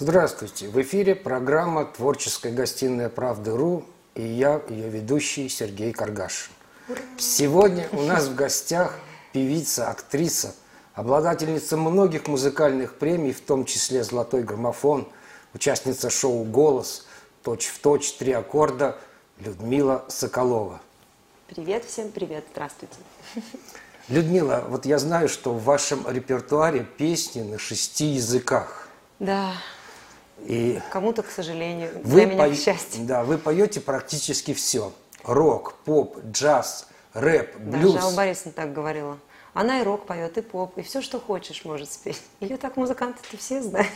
Здравствуйте! В эфире программа «Творческая гостиная Правды.ру» и я, ее ведущий Сергей Каргашин. Сегодня у нас в гостях певица, актриса, обладательница многих музыкальных премий, в том числе «Золотой граммофон», участница шоу «Голос», «Точь-в-точь», «Три аккорда» Людмила Соколова. Привет всем, привет, здравствуйте. Людмила, вот я знаю, что в вашем репертуаре песни на шести языках. Да, И кому-то, к сожалению, вы, для меня, пой- к счастью. да, вы поете практически все. Рок, поп, джаз, рэп, блюз. Алла Борисовна так говорила. Она и рок поет, и поп, и все, что хочешь, может спеть. Ее так музыканты-то все знают.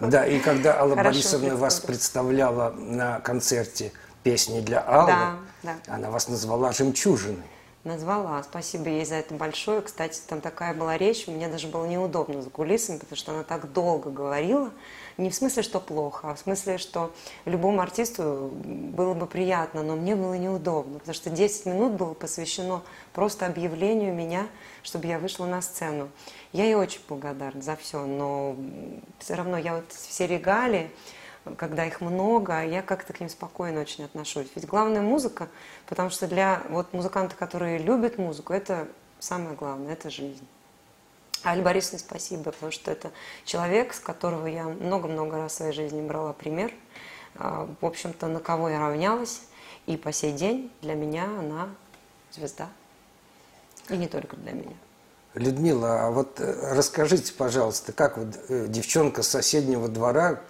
Да, и когда Алла Хорошо Борисовна вас представляла на концерте песни для Аллы, Да, да. она вас назвала «Жемчужиной». Назвала. Спасибо ей за это большое. Кстати, там такая была речь, мне даже было неудобно за кулисами, потому что она так долго говорила. Не в смысле, что плохо, а в смысле, что любому артисту было бы приятно, но мне было неудобно, потому что 10 минут было посвящено просто объявлению меня, чтобы я вышла на сцену. Я ей очень благодарна за все, но все равно я вот все регалии, когда их много, я как-то к ним спокойно очень отношусь. Ведь главная музыка, потому что для вот музыкантов, которые любят музыку, это самое главное, это жизнь. А Али Борисовне спасибо, потому что это человек, с которого я много-много раз в своей жизни брала пример. А, В общем-то, на кого я равнялась. И по сей день для меня она звезда. И не только для меня. Людмила, а вот э, расскажите, пожалуйста, как вот э, девчонка с соседнего двора,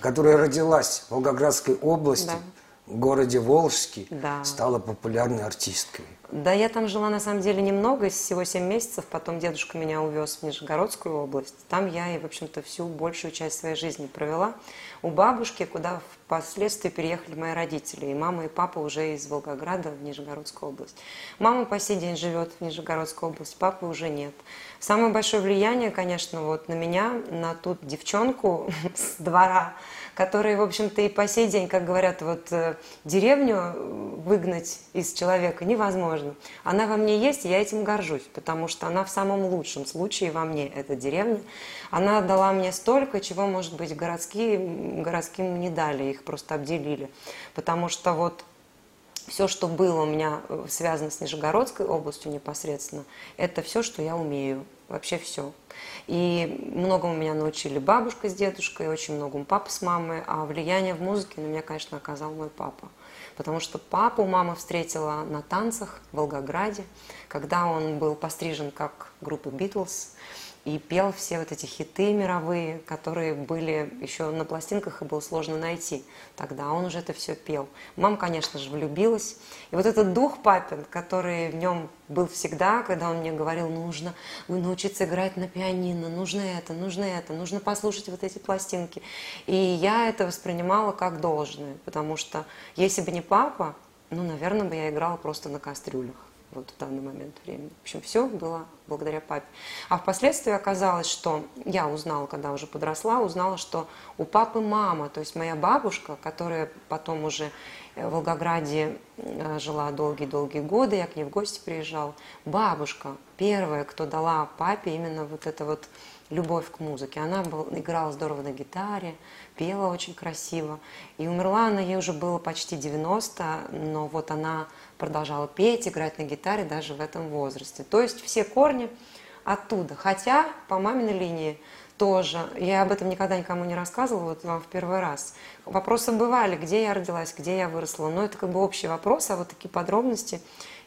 которая родилась в Волгоградской области, Да. В городе Волжске, Да. стала популярной артисткой? Да, я там жила на самом деле немного, всего 7 месяцев. Потом дедушка меня увез в Нижегородскую область. Там я и, в общем-то, всю большую часть своей жизни провела у бабушки, куда впоследствии переехали мои родители. И мама, и папа уже из Волгограда в Нижегородскую область. Мама по сей день живет в Нижегородской области, папы уже нет. Самое большое влияние, конечно, вот на меня, на ту девчонку с двора, которая, в общем-то, и по сей день, как говорят, вот э, деревню э, выгнать из человека невозможно. Она во мне есть, и я этим горжусь, потому что она в самом лучшем случае во мне, эта деревня. Она дала мне столько, чего, может быть, городские, городским не дали, их просто обделили. Потому что вот все, что было у меня э, связано с Нижегородской областью непосредственно, это все, что я умею. Вообще все. И многому меня научили бабушка с дедушкой, очень многому папа с мамой, а влияние в музыке на меня, конечно, оказал мой папа. Потому что папу мама встретила на танцах в Волгограде, когда он был пострижен как группа Битлз и пел все вот эти хиты мировые, которые были еще на пластинках и было сложно найти. Тогда он уже это все пел. Мама, конечно же, влюбилась. И вот этот дух папин, который в нем был всегда, когда он мне говорил, нужно научиться играть на пианино, нужно это, нужно это, нужно послушать вот эти пластинки. И я это воспринимала как должное, потому что если бы не папа, ну, наверное, бы я играла просто на кастрюлях вот в данный момент времени. В общем, все было благодаря папе. А впоследствии оказалось, что я узнала, когда уже подросла, узнала, что у папы мама, то есть моя бабушка, которая потом уже в Волгограде э, жила долгие-долгие годы, я к ней в гости приезжала, бабушка первая, кто дала папе именно вот это вот любовь к музыке. Она был, играла здорово на гитаре, пела очень красиво. И умерла она, ей уже было почти 90, но вот она продолжала петь, играть на гитаре даже в этом возрасте. То есть все корни оттуда. Хотя по маминой линии тоже, я об этом никогда никому не рассказывала, вот вам в первый раз. Вопросы бывали, где я родилась, где я выросла, но это как бы общий вопрос, а вот такие подробности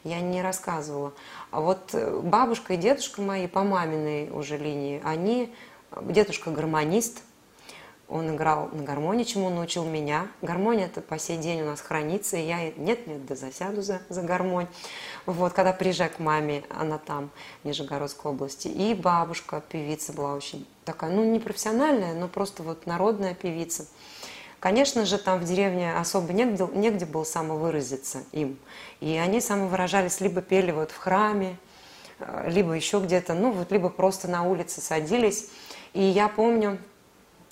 я не рассказывала. А вот э, бабушка и дедушка мои по маминой уже линии, они, дедушка гармонист, он играл на гармонии, чему он научил меня. Гармония это по сей день у нас хранится, и я нет-нет, да засяду за, за гармонь. Вот, когда приезжаю к маме, она там, в Нижегородской области. И бабушка, певица была очень такая, ну, не профессиональная, но просто вот народная певица. Конечно же, там в деревне особо негде, негде было самовыразиться им. И они самовыражались, либо пели вот в храме, э, либо еще где-то, ну вот, либо просто на улице садились. И я помню,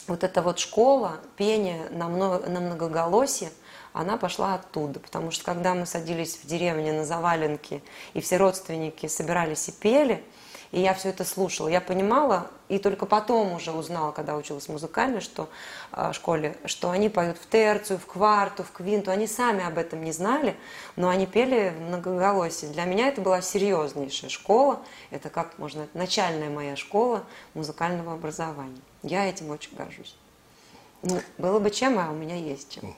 вот эта вот школа пения на, много, на многоголосие, она пошла оттуда, потому что когда мы садились в деревне на заваленке, и все родственники собирались и пели, И я все это слушала. Я понимала, и только потом уже узнала, когда училась в музыкальной что, э, школе, что они поют в терцию, в кварту, в квинту. Они сами об этом не знали, но они пели в многоголосии. Для меня это была серьезнейшая школа. Это, как можно, начальная моя школа музыкального образования. Я этим очень горжусь. Ну, было бы чем, а у меня есть чем.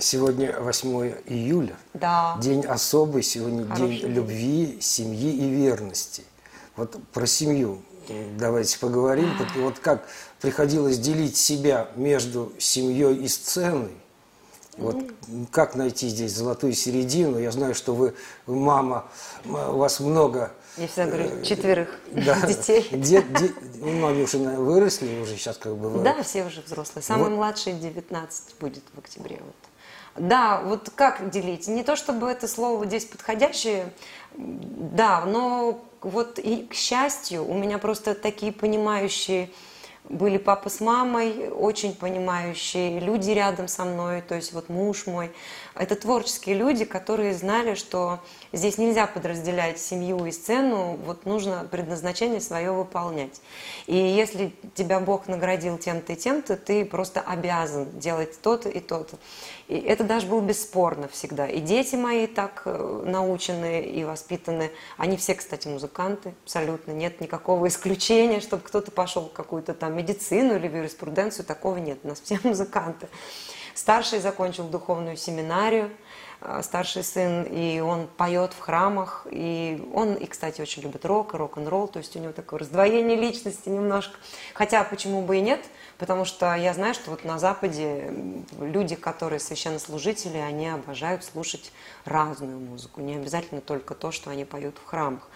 Сегодня 8 июля. Да. День особый, сегодня Хороший день любви, семьи и верности. Вот про семью давайте поговорим. Вот как приходилось делить себя между семьей и сценой. Вот как найти здесь золотую середину? Я знаю, что вы мама, у вас много Я всегда говорю, четверых да, детей. де- де- ну, они уже выросли, уже сейчас как бы вы- Да, все уже взрослые. Самый Вот. младший 19 будет в октябре. Вот. Да, вот как делить? Не то чтобы это слово здесь подходящее, да, но вот и к счастью, у меня просто такие понимающие были папа с мамой, очень понимающие люди рядом со мной, то есть вот муж мой. Это творческие люди, которые знали, что здесь нельзя подразделять семью и сцену, вот нужно предназначение свое выполнять. И если тебя Бог наградил тем-то и тем-то, ты просто обязан делать то-то и то-то. И это даже было бесспорно всегда. И дети мои так э, научены и воспитаны. Они все, кстати, музыканты, абсолютно. Нет никакого исключения, чтобы кто-то пошел в какую-то там медицину или в юриспруденцию. Такого нет. У нас все музыканты. Старший закончил духовную семинарию, э, старший сын, и он поет в храмах, и он, и, кстати, очень любит рок рок-н-ролл, то есть у него такое раздвоение личности немножко. Хотя почему бы и нет, потому что я знаю, что вот на Западе люди, которые священнослужители, они обожают слушать разную музыку, не обязательно только то, что они поют в храмах.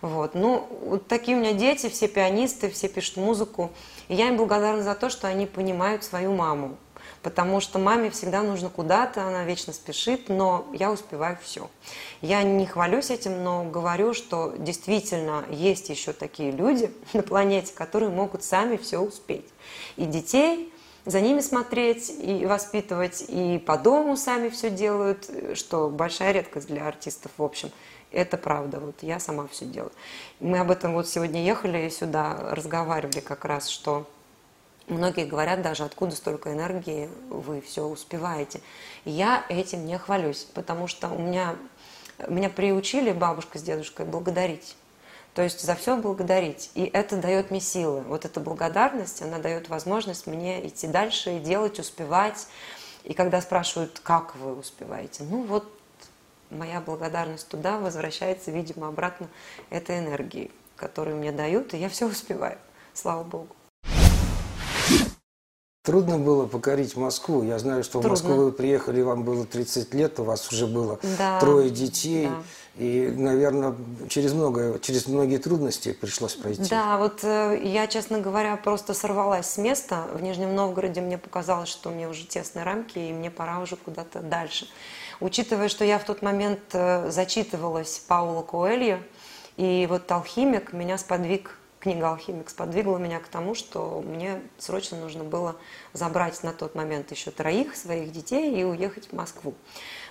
Вот. Ну, вот такие у меня дети, все пианисты, все пишут музыку. И я им благодарна за то, что они понимают свою маму. Потому что маме всегда нужно куда-то, она вечно спешит, но я успеваю все. Я не хвалюсь этим, но говорю, что действительно есть еще такие люди на планете, которые могут сами все успеть. И детей за ними смотреть и воспитывать, и по дому сами все делают, что большая редкость для артистов, в общем. Это правда, вот я сама все делаю. Мы об этом вот сегодня ехали сюда, разговаривали как раз, что Многие говорят даже, откуда столько энергии, вы все успеваете. Я этим не хвалюсь, потому что у меня, меня приучили бабушка с дедушкой благодарить. То есть за все благодарить. И это дает мне силы. Вот эта благодарность, она дает возможность мне идти дальше и делать, успевать. И когда спрашивают, как вы успеваете, ну вот моя благодарность туда возвращается, видимо, обратно этой энергии, которую мне дают, и я все успеваю. Слава Богу. Трудно было покорить Москву. Я знаю, что в Трудно. Москву вы приехали, вам было 30 лет, у вас уже было Да, трое детей. да. И, наверное, через, много, через многие трудности пришлось пройти. Да, вот э, я, честно говоря, просто сорвалась с места. В Нижнем Новгороде мне показалось, что мне уже тесные рамки, и мне пора уже куда-то дальше. Учитывая, что я в тот момент э, зачитывалась Паула Коэльо, и вот «Алхимик» меня сподвиг, книга «Алхимик» сподвигла меня к тому, что мне срочно нужно было забрать на тот момент еще троих своих детей и уехать в Москву.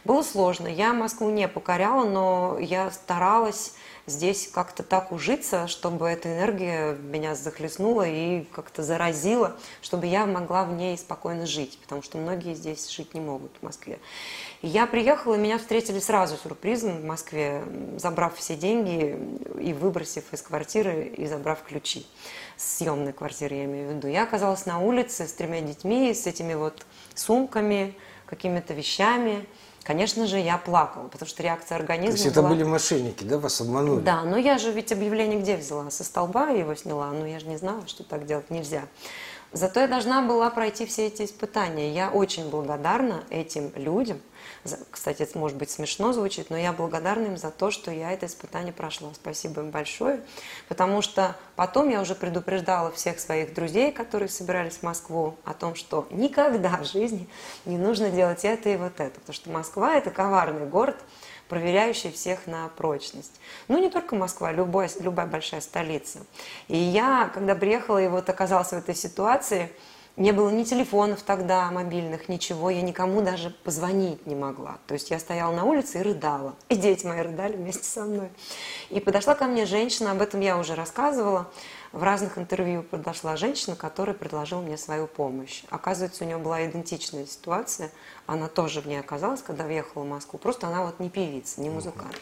Было сложно. Я Москву не покоряла, но я старалась здесь как-то так ужиться, чтобы эта энергия меня захлестнула и как-то заразила, чтобы я могла в ней спокойно жить, потому что многие здесь жить не могут в Москве. И я приехала, и меня встретили сразу сюрпризом в Москве, забрав все деньги и выбросив из квартиры и забрав ключи. Съемной квартиры, я имею в виду. Я оказалась на улице с тремя детьми, с этими вот сумками, какими-то вещами. Конечно же, я плакала, потому что реакция То организма есть это была... были мошенники, да, вас обманули? Да, но я же ведь объявление где взяла? Со столба его сняла, но я же не знала, что так делать нельзя. Зато я должна была пройти все эти испытания. Я очень благодарна этим людям. Кстати, это может быть смешно звучит, но я благодарна им за то, что я это испытание прошла. Спасибо им большое. Потому что потом я уже предупреждала всех своих друзей, которые собирались в Москву, о том, что никогда в жизни не нужно делать это и вот это. Потому что Москва – это коварный город, проверяющий всех на прочность. Ну, не только Москва, любой, любая большая столица. И я, когда приехала и вот оказалась в этой ситуации, Не было ни телефонов тогда, мобильных, ничего. Я никому даже позвонить не могла. То есть я стояла на улице и рыдала. И дети мои рыдали вместе со мной. И подошла ко мне женщина, об этом я уже рассказывала. В разных интервью подошла женщина, которая предложила мне свою помощь. Оказывается, у нее была идентичная ситуация. Она тоже в ней оказалась, когда въехала в Москву. Просто она вот не певица, не музыкант.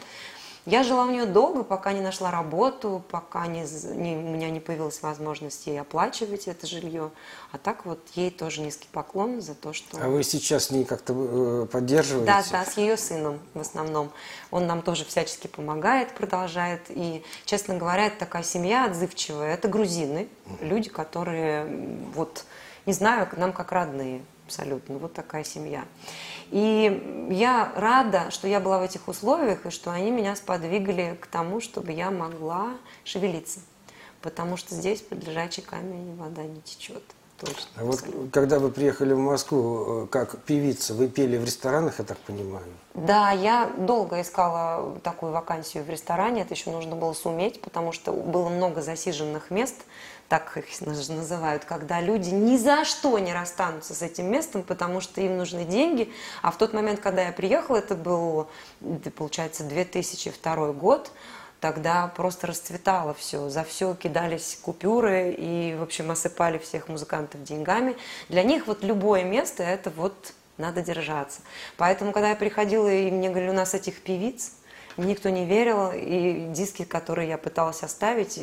Я жила у нее долго, пока не нашла работу, пока не, не, у меня не появилась возможность ей оплачивать это жилье. А так вот ей тоже низкий поклон за то, что... А вы сейчас не как-то э, поддерживаете? Да, да, с ее сыном в основном. Он нам тоже всячески помогает, продолжает. И, честно говоря, это такая семья отзывчивая. Это грузины, люди, которые, вот, не знаю, нам как родные абсолютно. Вот такая семья. И я рада, что я была в этих условиях, и что они меня сподвигали к тому, чтобы я могла шевелиться. Потому что здесь под лежачий камень вода не течет. Точно. А вот когда вы приехали в Москву, э, как певица, вы пели в ресторанах, я так понимаю? Да, я долго искала такую вакансию в ресторане, это еще нужно было суметь, потому что было много засиженных мест – так их называют, когда люди ни за что не расстанутся с этим местом, потому что им нужны деньги. А в тот момент, когда я приехала, это был, получается, 2002 год, тогда просто расцветало все, за все кидались купюры и, в общем, осыпали всех музыкантов деньгами. Для них вот любое место – это вот надо держаться. Поэтому, когда я приходила, и мне говорили, у нас этих певиц, никто не верил, и диски, которые я пыталась оставить,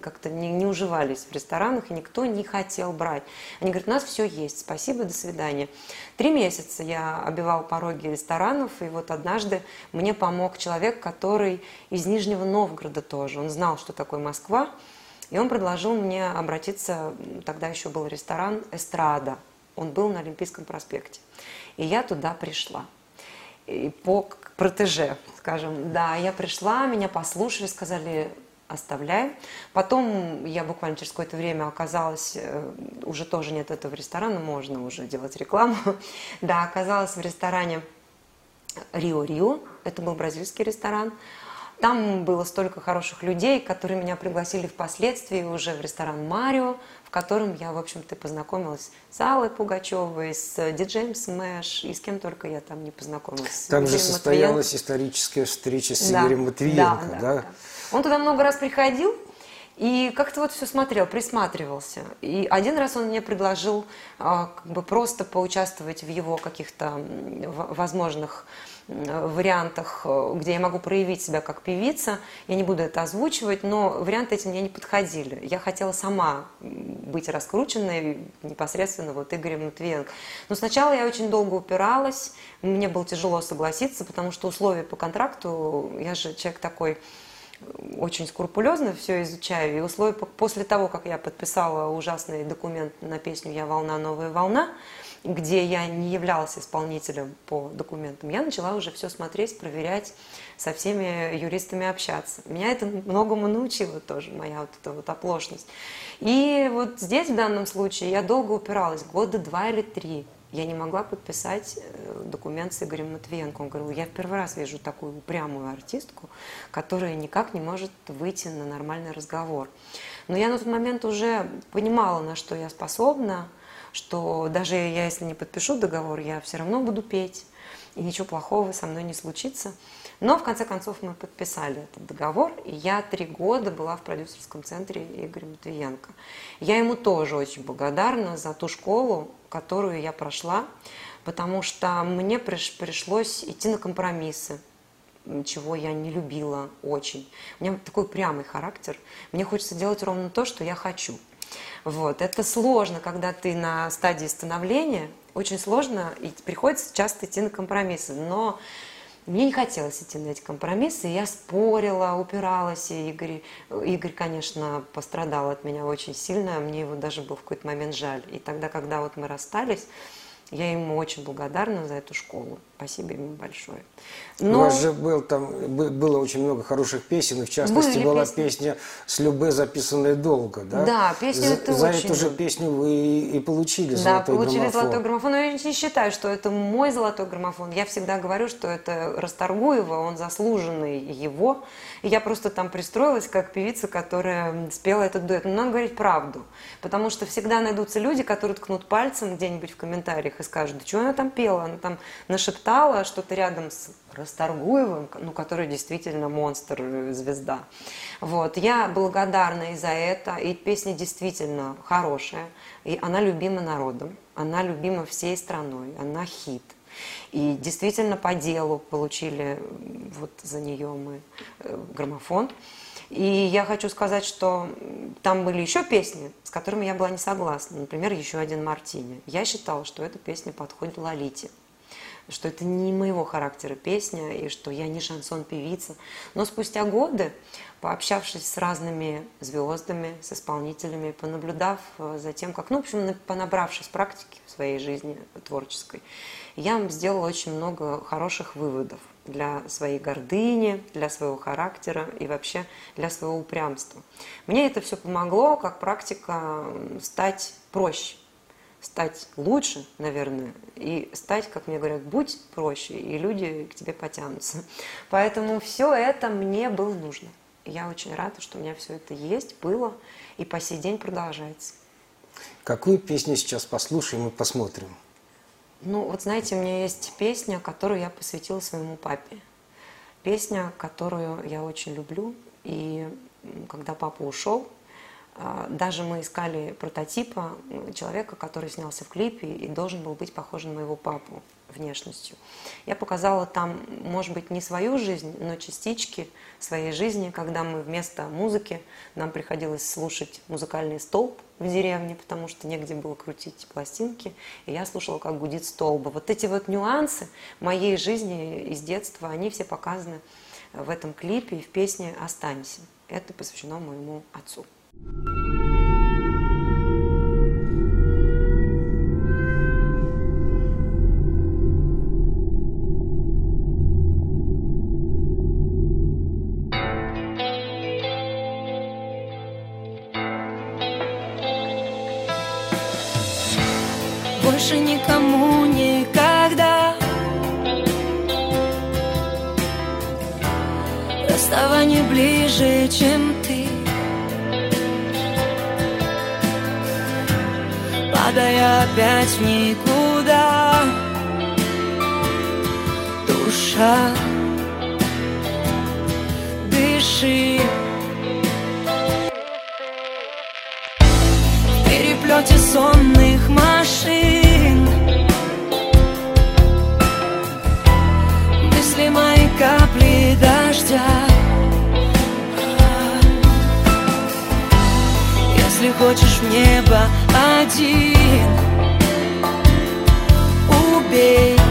как-то не, не уживались в ресторанах, и никто не хотел брать. Они говорят, у нас все есть, спасибо, до свидания. Три месяца я обивал пороги ресторанов, и вот однажды мне помог человек, который из Нижнего Новгорода тоже. Он знал, что такое Москва, и он предложил мне обратиться, тогда еще был ресторан «Эстрада». Он был на Олимпийском проспекте. И я туда пришла. И по протеже, скажем. Да, я пришла, меня послушали, сказали, оставляй. Потом я буквально через какое-то время оказалась, э, уже тоже нет этого ресторана, можно уже делать рекламу. Да, оказалась в ресторане Рио-Рио, это был бразильский ресторан. Там было столько хороших людей, которые меня пригласили впоследствии уже в ресторан «Марио», котором я, в общем-то, познакомилась с Аллой Пугачевой, с диджеем Смэш, и с кем только я там не познакомилась. Там же состоялась Матвиенко. историческая встреча с да, Игорем Матвиенко, да, да? да? Он туда много раз приходил, и как-то вот все смотрел, присматривался. И один раз он мне предложил а, как бы просто поучаствовать в его каких-то возможных вариантах, э, где я могу проявить себя как певица. Я не буду это озвучивать, но варианты эти мне не подходили. Я хотела сама быть раскрученной непосредственно вот Игорем Матвиенко. Но сначала я очень долго упиралась, мне было тяжело согласиться, потому что условия по контракту, я же человек такой очень скрупулезно все изучаю. И условия после того, как я подписала ужасный документ на песню «Я волна, новая волна», где я не являлась исполнителем по документам, я начала уже все смотреть, проверять, со всеми юристами общаться. Меня это многому научило тоже, моя вот эта вот оплошность. И вот здесь в данном случае я долго упиралась, года два или три. Я не могла подписать э, документ с Игорем Матвиенко. Он говорил, я в первый раз вижу такую упрямую артистку, которая никак не может выйти на нормальный разговор. Но я на тот момент уже понимала, на что я способна, что даже я, если не подпишу договор, я все равно буду петь, и ничего плохого со мной не случится. Но в конце концов мы подписали этот договор, и я три года была в продюсерском центре Игоря Матвиенко. Я ему тоже очень благодарна за ту школу, которую я прошла, потому что мне пришлось идти на компромиссы, чего я не любила очень. У меня такой прямый характер. Мне хочется делать ровно то, что я хочу – вот. Это сложно, когда ты на стадии становления, очень сложно, и приходится часто идти на компромиссы. Но мне не хотелось идти на эти компромиссы, я спорила, упиралась, и Игорь, Игорь, конечно, пострадал от меня очень сильно, мне его даже был в какой-то момент жаль. И тогда, когда вот мы расстались, Я ему очень благодарна за эту школу. Спасибо ему большое. Но... У вас же был, там, было очень много хороших песен, и в частности Были была песни. песня с Любе, записанная долго, да? Да, песню за, это За очень... эту же песню вы и, и получили да, золотой получили граммофон. золотой граммофон. Но я не считаю, что это мой золотой граммофон. Я всегда говорю, что это Расторгуева, он заслуженный его. И я просто там пристроилась как певица, которая спела этот дуэт. Но надо говорить правду, потому что всегда найдутся люди, которые ткнут пальцем где-нибудь в комментариях и скажут, да что она там пела, она там нашептала что-то рядом с Расторгуевым, ну, который действительно монстр, э, звезда. Вот. Я благодарна и за это, и песня действительно хорошая, и она любима народом, она любима всей страной, она хит. И действительно по делу получили вот за нее мы э, граммофон. И я хочу сказать, что там были еще песни, с которыми я была не согласна. Например, еще один «Мартини». Я считала, что эта песня подходит Лолите что это не моего характера песня, и что я не шансон-певица. Но спустя годы, пообщавшись с разными звездами, с исполнителями, понаблюдав э, за тем, как, ну, в общем, понабравшись практики в своей жизни творческой, я сделала очень много хороших выводов для своей гордыни, для своего характера и вообще для своего упрямства. Мне это все помогло, как практика, стать проще, стать лучше, наверное, и стать, как мне говорят, будь проще, и люди к тебе потянутся. Поэтому все это мне было нужно. Я очень рада, что у меня все это есть, было, и по сей день продолжается. Какую песню сейчас послушаем и посмотрим? Ну, вот знаете, у меня есть песня, которую я посвятила своему папе. Песня, которую я очень люблю. И когда папа ушел, даже мы искали прототипа человека, который снялся в клипе и должен был быть похож на моего папу внешностью. Я показала там, может быть, не свою жизнь, но частички своей жизни, когда мы вместо музыки, нам приходилось слушать музыкальный столб в деревне, потому что негде было крутить пластинки, и я слушала, как гудит столба. Вот эти вот нюансы моей жизни из детства, они все показаны в этом клипе и в песне «Останься». Это посвящено моему отцу. Больше никому никогда. Расставание ближе, чем падая опять в никуда. Душа, дыши. В переплете сонных машин. Мысли мои капли дождя. Если хочешь в небо один Убей меня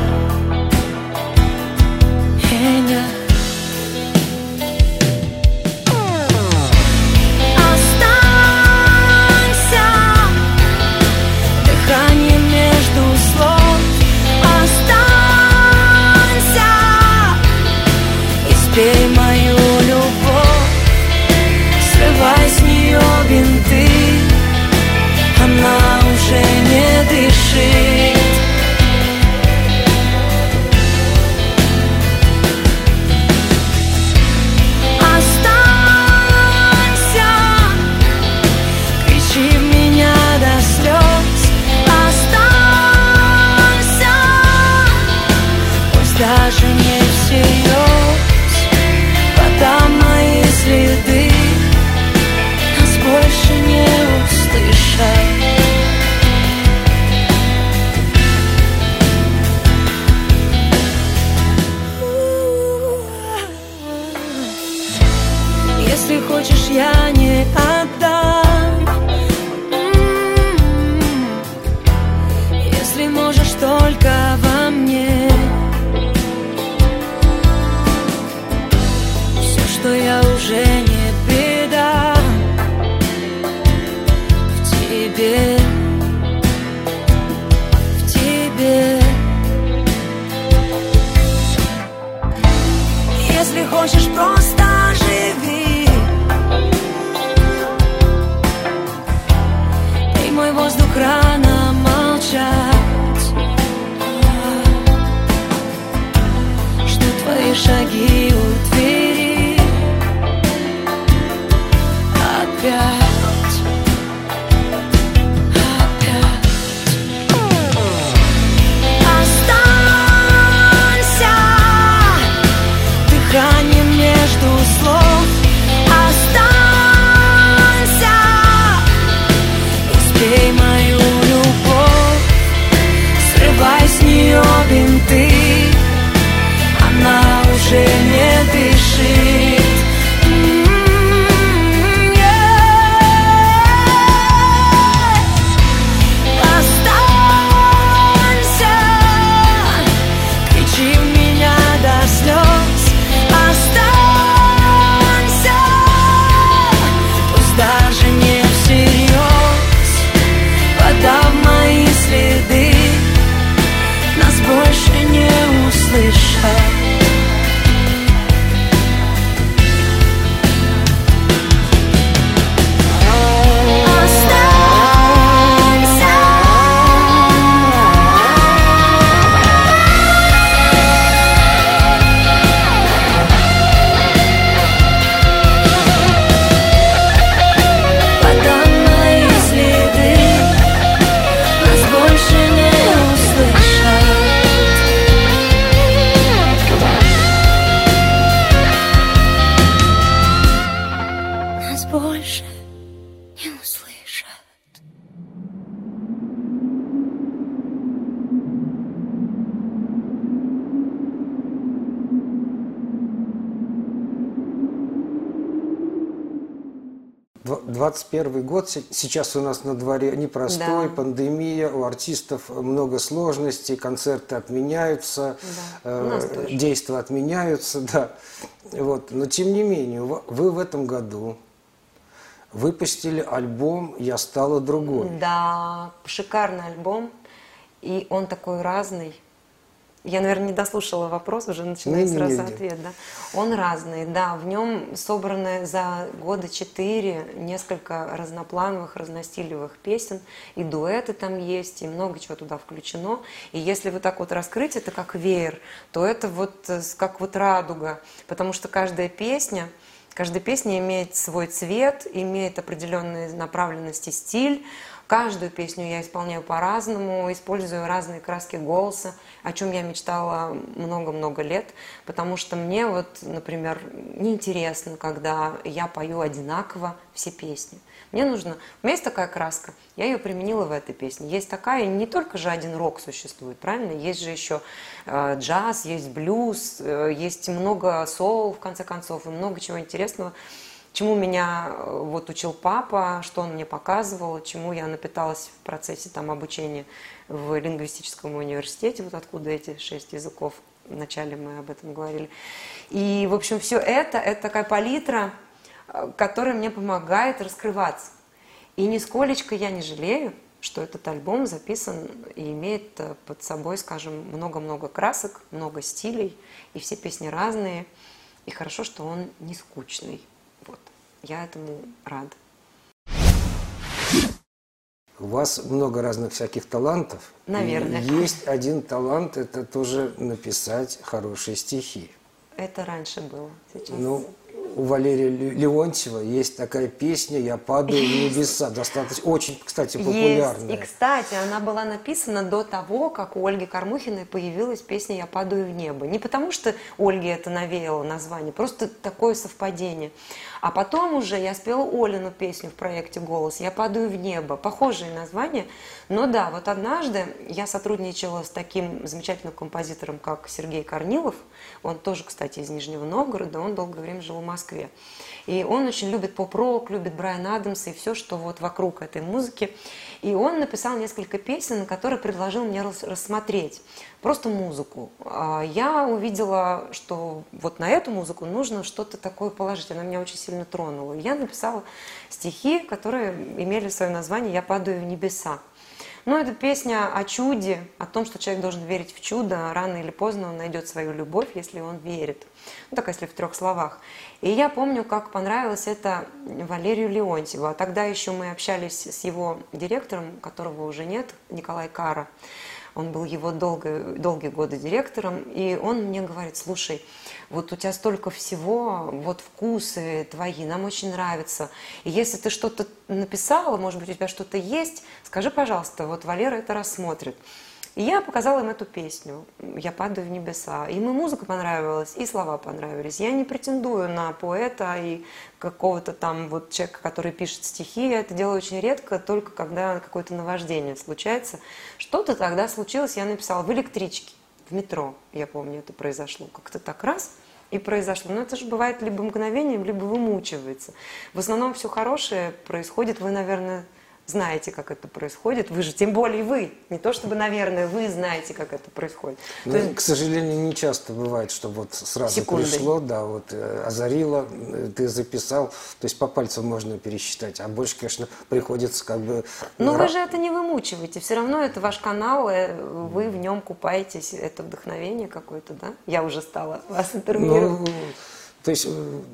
21 год, се- сейчас у нас на дворе непростой, Да. пандемия, у артистов много сложностей, концерты отменяются, Да, э, действия отменяются, да. Вот. Но тем не менее, вы в этом году выпустили альбом «Я стала другой». Да, шикарный альбом. И он такой разный. Я, наверное, не дослушала вопрос, уже начинаю Не-не-не-не. сразу ответ, да. Он разный, да. В нем собраны за года четыре несколько разноплановых, разностилевых песен. И дуэты там есть, и много чего туда включено. И если вот так вот раскрыть это как веер, то это вот э, как вот радуга. Потому что каждая песня, каждая песня имеет свой цвет, имеет определенные направленности, стиль. Каждую песню я исполняю по-разному, использую разные краски голоса, о чем я мечтала много-много лет, потому что мне вот, например, неинтересно, когда я пою одинаково все песни. Мне нужно... У меня есть такая краска, я ее применила в этой песне. Есть такая, не только же один рок существует, правильно? Есть же еще э, джаз, есть блюз, э, есть много соул, в конце концов, и много чего интересного чему меня э, вот учил папа, что он мне показывал, чему я напиталась в процессе там обучения в лингвистическом университете, вот откуда эти шесть языков, вначале мы об этом говорили. И, в общем, все это, это такая палитра, э, которая мне помогает раскрываться. И нисколечко я не жалею, что этот альбом записан и имеет э, под собой, скажем, много-много красок, много стилей, и все песни разные. И хорошо, что он не скучный. Я этому рада. У вас много разных всяких талантов. Наверное. Есть один талант, это тоже написать хорошие стихи. Это раньше было. Сейчас. Ну, у Валерия Ле- Леонтьева есть такая песня «Я падаю в небеса». Достаточно, очень, кстати, популярная. Есть. И, кстати, она была написана до того, как у Ольги Кормухиной появилась песня «Я падаю в небо». Не потому, что Ольге это навеяло название, просто такое совпадение. А потом уже я спела Олину песню в проекте «Голос» «Я падаю в небо». Похожие названия. Но да, вот однажды я сотрудничала с таким замечательным композитором, как Сергей Корнилов. Он тоже, кстати, из Нижнего Новгорода. Он долгое время жил в Москве. И он очень любит поп-рок, любит Брайана Адамса и все, что вот вокруг этой музыки. И он написал несколько песен, которые предложил мне рас- рассмотреть. Просто музыку. А Я увидела, что вот на эту музыку нужно что-то такое положить. Она меня очень сильно тронула. Я написала стихи, которые имели свое название «Я падаю в небеса». Ну, это песня о чуде, о том, что человек должен верить в чудо. Рано или поздно он найдет свою любовь, если он верит. Ну, так если в трех словах. И я помню, как понравилось это Валерию Леонтьеву. А тогда еще мы общались с его директором, которого уже нет, Николай Кара. Он был его долго, долгие годы директором, и он мне говорит, слушай, вот у тебя столько всего, вот вкусы твои, нам очень нравится. И если ты что-то написала, может быть, у тебя что-то есть, скажи, пожалуйста, вот Валера это рассмотрит. И я показала им эту песню «Я падаю в небеса». Им и музыка понравилась, и слова понравились. Я не претендую на поэта и какого-то там вот человека, который пишет стихи. Я это делаю очень редко, только когда какое-то наваждение случается. Что-то тогда случилось, я написала в электричке, в метро, я помню, это произошло. Как-то так раз – и произошло. Но это же бывает либо мгновением, либо вымучивается. В основном все хорошее происходит, вы, наверное, знаете, как это происходит. Вы же, тем более вы, не то чтобы, наверное, вы знаете, как это происходит. Ну, есть, к сожалению, не часто бывает, что вот сразу секундой. пришло, да, вот э, озарило, э, ты записал, то есть по пальцам можно пересчитать, а больше, конечно, приходится как бы... Но вы же это не вымучиваете, все равно это ваш канал, э, вы в нем купаетесь, это вдохновение какое-то, да? Я уже стала вас интервьюировать. Ну, то есть,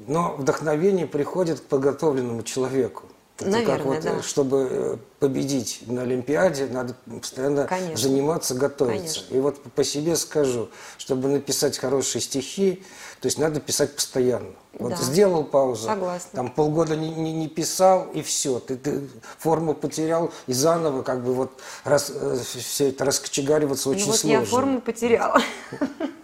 но вдохновение приходит к подготовленному человеку. Это Наверное, как вот, да. чтобы э, победить на Олимпиаде, надо постоянно Конечно. заниматься, готовиться. Конечно. И вот по себе скажу, чтобы написать хорошие стихи, то есть надо писать постоянно. Вот да. сделал паузу, Согласна. там полгода не, не, не писал, и все. Ты, ты форму потерял, и заново как бы вот раз, э, все это раскочегариваться очень ну, вот сложно. я форму потеряла.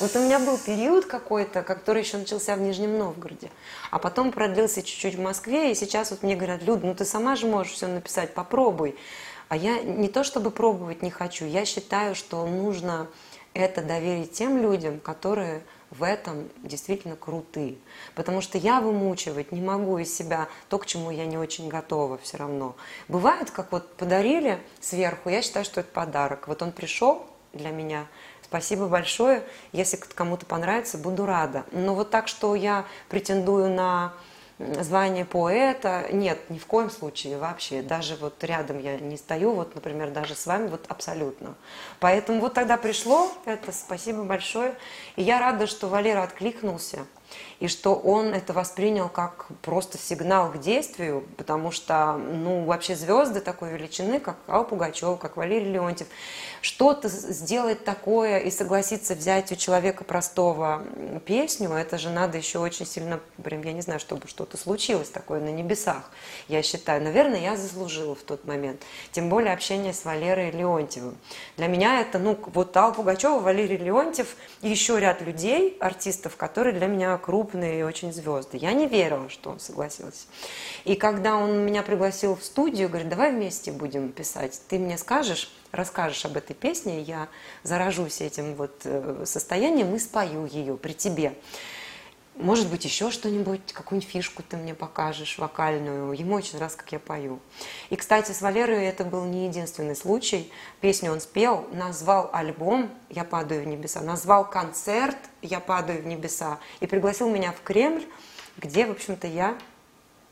Вот у меня был период какой-то, который еще начался в Нижнем Новгороде, а потом продлился чуть-чуть в Москве, и сейчас вот мне говорят, Люд, ну ты сама же можешь все написать, попробуй. А я не то чтобы пробовать не хочу, я считаю, что нужно это доверить тем людям, которые в этом действительно крутые. Потому что я вымучивать не могу из себя то, к чему я не очень готова все равно. Бывает, как вот подарили сверху, я считаю, что это подарок. Вот он пришел для меня, Спасибо большое. Если кому-то понравится, буду рада. Но вот так, что я претендую на звание поэта, нет, ни в коем случае вообще. Даже вот рядом я не стою, вот, например, даже с вами, вот абсолютно. Поэтому вот тогда пришло это, спасибо большое. И я рада, что Валера откликнулся и что он это воспринял как просто сигнал к действию, потому что, ну, вообще звезды такой величины, как Алла Пугачева, как Валерий Леонтьев, что-то сделать такое и согласиться взять у человека простого песню, это же надо еще очень сильно, прям, я не знаю, чтобы что-то случилось такое на небесах, я считаю. Наверное, я заслужила в тот момент. Тем более общение с Валерой Леонтьевым. Для меня это, ну, вот Алла Пугачева, Валерий Леонтьев и еще ряд людей, артистов, которые для меня крупные очень звезды. Я не верила, что он согласился. И когда он меня пригласил в студию, говорит, давай вместе будем писать. Ты мне скажешь, расскажешь об этой песне, я заражусь этим вот э, состоянием и спою ее при тебе. Может быть, еще что-нибудь, какую-нибудь фишку ты мне покажешь вокальную. Ему очень раз, как я пою. И, кстати, с Валерой это был не единственный случай. Песню он спел, назвал альбом «Я падаю в небеса», назвал концерт «Я падаю в небеса» и пригласил меня в Кремль, где, в общем-то, я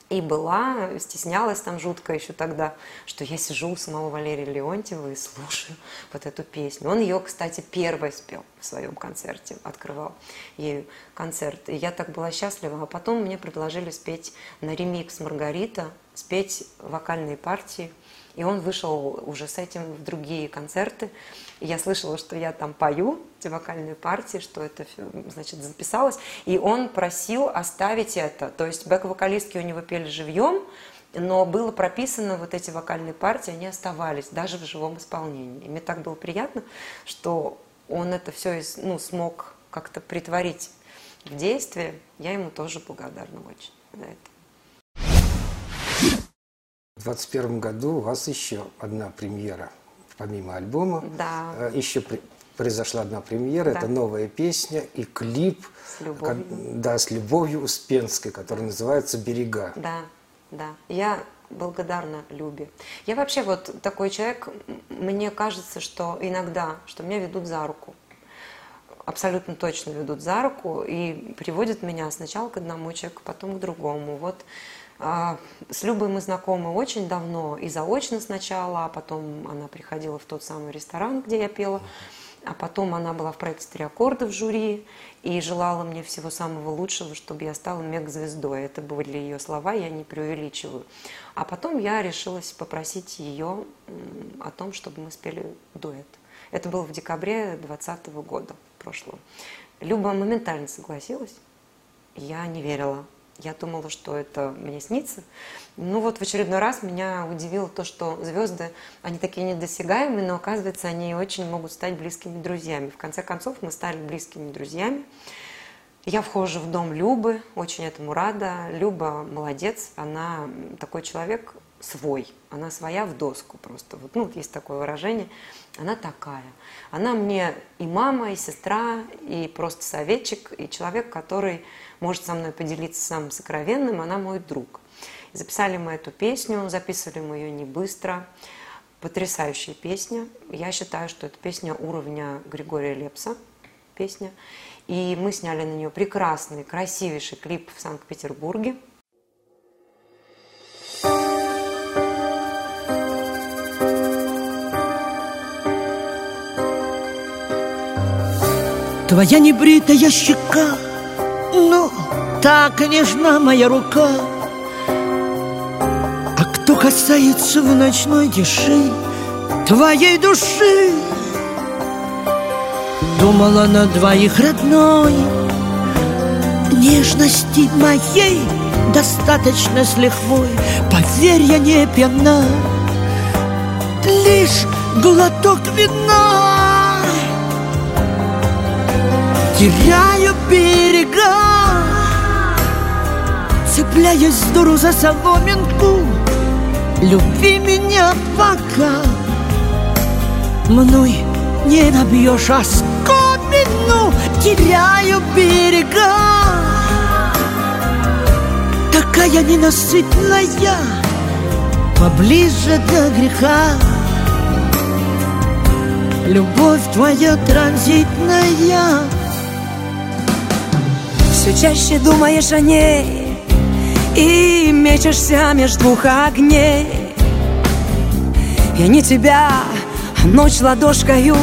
и была, стеснялась там жутко еще тогда, что я сижу у самого Валерия Леонтьева и слушаю вот эту песню. Он ее, кстати, первой спел в своем концерте, открывал ей концерт. И я так была счастлива. А потом мне предложили спеть на ремикс Маргарита, спеть вокальные партии. И он вышел уже с этим в другие концерты. И я слышала, что я там пою эти вокальные партии, что это, значит, записалось. И он просил оставить это. То есть бэк-вокалистки у него пели живьем, но было прописано, вот эти вокальные партии, они оставались даже в живом исполнении. И мне так было приятно, что он это все ну, смог как-то притворить в действие. Я ему тоже благодарна очень за это. В 2021 году у вас еще одна премьера – помимо альбома. Да. Э, Еще при, произошла одна премьера, да. это новая песня и клип. С любовью. да, с Любовью Успенской, который называется «Берега». Да, да. Я благодарна Любе. Я вообще вот такой человек, мне кажется, что иногда, что меня ведут за руку. Абсолютно точно ведут за руку и приводят меня сначала к одному человеку, потом к другому. Вот с Любой мы знакомы очень давно, и заочно сначала, а потом она приходила в тот самый ресторан, где я пела, а потом она была в проекте «Три аккорда» в жюри и желала мне всего самого лучшего, чтобы я стала мег-звездой. Это были ее слова, я не преувеличиваю. А потом я решилась попросить ее о том, чтобы мы спели дуэт. Это было в декабре 2020 года прошлого. Люба моментально согласилась. Я не верила. Я думала, что это мне снится. Ну вот в очередной раз меня удивило то, что звезды, они такие недосягаемые, но оказывается, они очень могут стать близкими друзьями. В конце концов, мы стали близкими друзьями. Я вхожу в дом Любы, очень этому рада. Люба молодец, она такой человек свой, она своя в доску просто. Вот, ну, есть такое выражение. Она такая. Она мне и мама, и сестра, и просто советчик, и человек, который может со мной поделиться самым сокровенным, она мой друг. Записали мы эту песню, записывали мы ее не быстро. Потрясающая песня. Я считаю, что это песня уровня Григория Лепса, песня. И мы сняли на нее прекрасный, красивейший клип в Санкт-Петербурге. Твоя небритая щека Ну, так нежна моя рука. А кто касается в ночной тиши Твоей души? Думала на двоих родной Нежности моей достаточно с лихвой. Поверь, я не пьяна Лишь глоток вина Теряю берега. Цепляюсь с дуру за соломинку. Люби меня пока. Мной не набьешь оскомину. Теряю берега. Такая ненасытная. Поближе до греха. Любовь твоя транзитная все чаще думаешь о ней И мечешься между двух огней. Я не тебя, а ночь ладошкою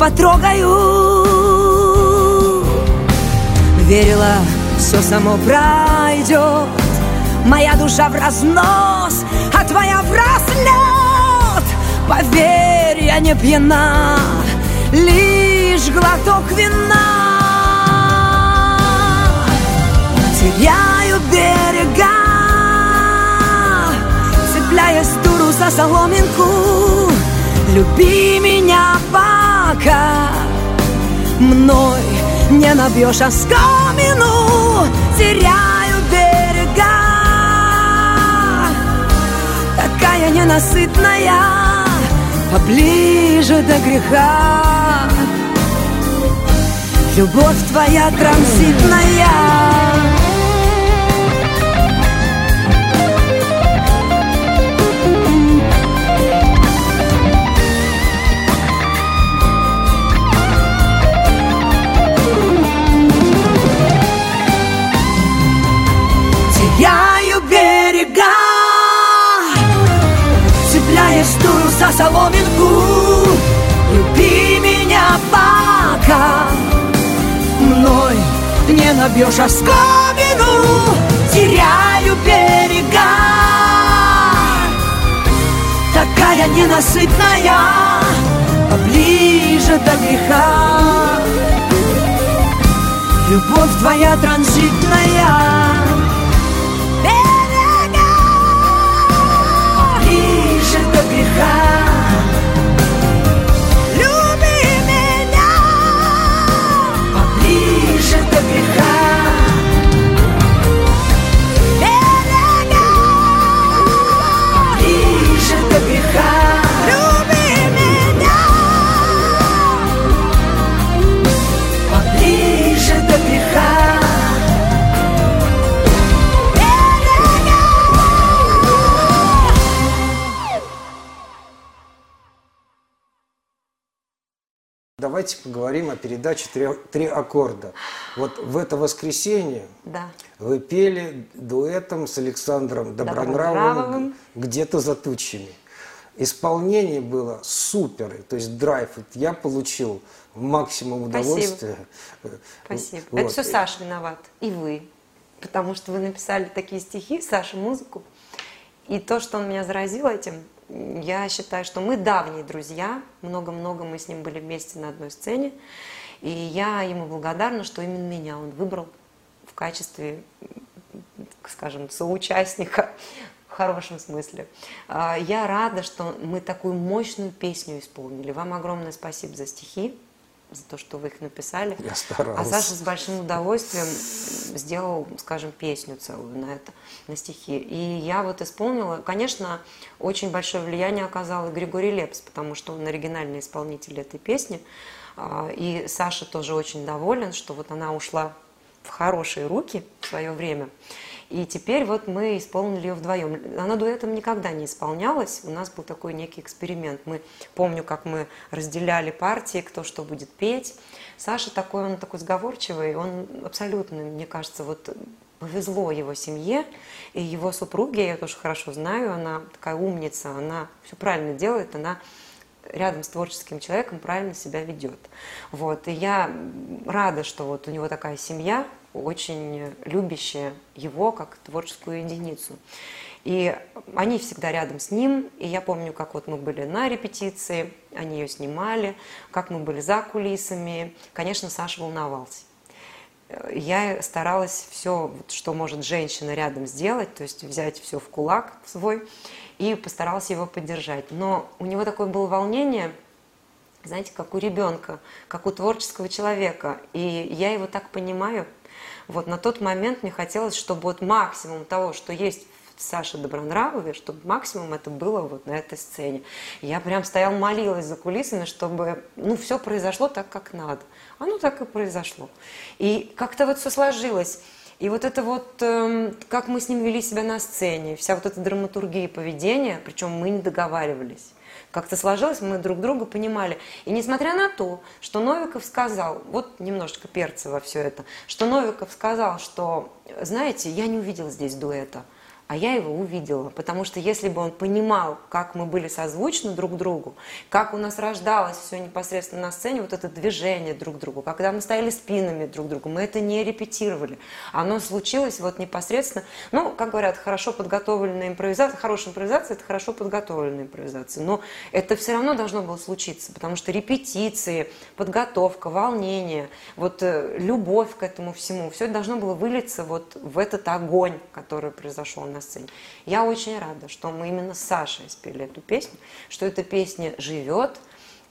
потрогаю. Верила, все само пройдет Моя душа в разнос, а твоя в разлет Поверь, я не пьяна, лишь глоток вина теряю берега Цепляясь дуру за соломинку. Люби меня пока Мной не набьешь оскомину. Теряю берега Такая ненасытная Поближе до греха. Любовь твоя транзитная соломинку Люби меня пока Мной не набьешь оскомину. Теряю берега. Такая ненасытная Поближе до греха. Любовь твоя транзитная. Давайте поговорим о передаче «Три, три аккорда». Вот в это воскресенье да. вы пели дуэтом с Александром Добронравовым, «Где-то за тучами». Исполнение было супер, то есть драйв. Я получил максимум удовольствия. Спасибо. Спасибо. Вот. Это все Саша виноват, и вы. Потому что вы написали такие стихи, Саша музыку. И то, что он меня заразил этим, я считаю, что мы давние друзья, много-много мы с ним были вместе на одной сцене, и я ему благодарна, что именно меня он выбрал в качестве, скажем, соучастника в хорошем смысле. А, я рада, что мы такую мощную песню исполнили. Вам огромное спасибо за стихи, за то, что вы их написали. Я старался. А Саша с большим удовольствием сделал, скажем, песню целую на это, на стихи. И я вот исполнила, конечно, очень большое влияние оказал и Григорий Лепс, потому что он оригинальный исполнитель этой песни. А, и Саша тоже очень доволен, что вот она ушла в хорошие руки в свое время. И теперь вот мы исполнили ее вдвоем. Она дуэтом никогда не исполнялась. У нас был такой некий эксперимент. Мы помню, как мы разделяли партии, кто что будет петь. Саша такой, он такой сговорчивый, он абсолютно, мне кажется, вот повезло его семье и его супруге, я тоже хорошо знаю, она такая умница, она все правильно делает, она рядом с творческим человеком правильно себя ведет. Вот. И я рада, что вот у него такая семья, очень любящая его как творческую единицу. И они всегда рядом с ним. И я помню, как вот мы были на репетиции, они ее снимали, как мы были за кулисами. Конечно, Саша волновался. Я старалась все, что может женщина рядом сделать, то есть взять все в кулак свой и постаралась его поддержать. Но у него такое было волнение, знаете, как у ребенка, как у творческого человека. И я его так понимаю – вот на тот момент мне хотелось, чтобы вот максимум того, что есть в Саше Добронравове, чтобы максимум это было вот на этой сцене. Я прям стоял, молилась за кулисами, чтобы, ну, все произошло так, как надо. Оно так и произошло. И как-то вот все сложилось. И вот это вот, э, как мы с ним вели себя на сцене, вся вот эта драматургия поведения, причем мы не договаривались как-то сложилось, мы друг друга понимали. И несмотря на то, что Новиков сказал, вот немножечко перца во все это, что Новиков сказал, что, знаете, я не увидел здесь дуэта, а я его увидела, потому что если бы он понимал, как мы были созвучны друг другу, как у нас рождалось все непосредственно на сцене, вот это движение друг к другу, когда мы стояли спинами друг к другу, мы это не репетировали, оно случилось вот непосредственно, ну, как говорят, хорошо подготовленная импровизация, хорошая импровизация – это хорошо подготовленная импровизация, но это все равно должно было случиться, потому что репетиции, подготовка, волнение, вот э, любовь к этому всему, все это должно было вылиться вот в этот огонь, который произошел на сцене. Я очень рада, что мы именно с Сашей спели эту песню, что эта песня живет,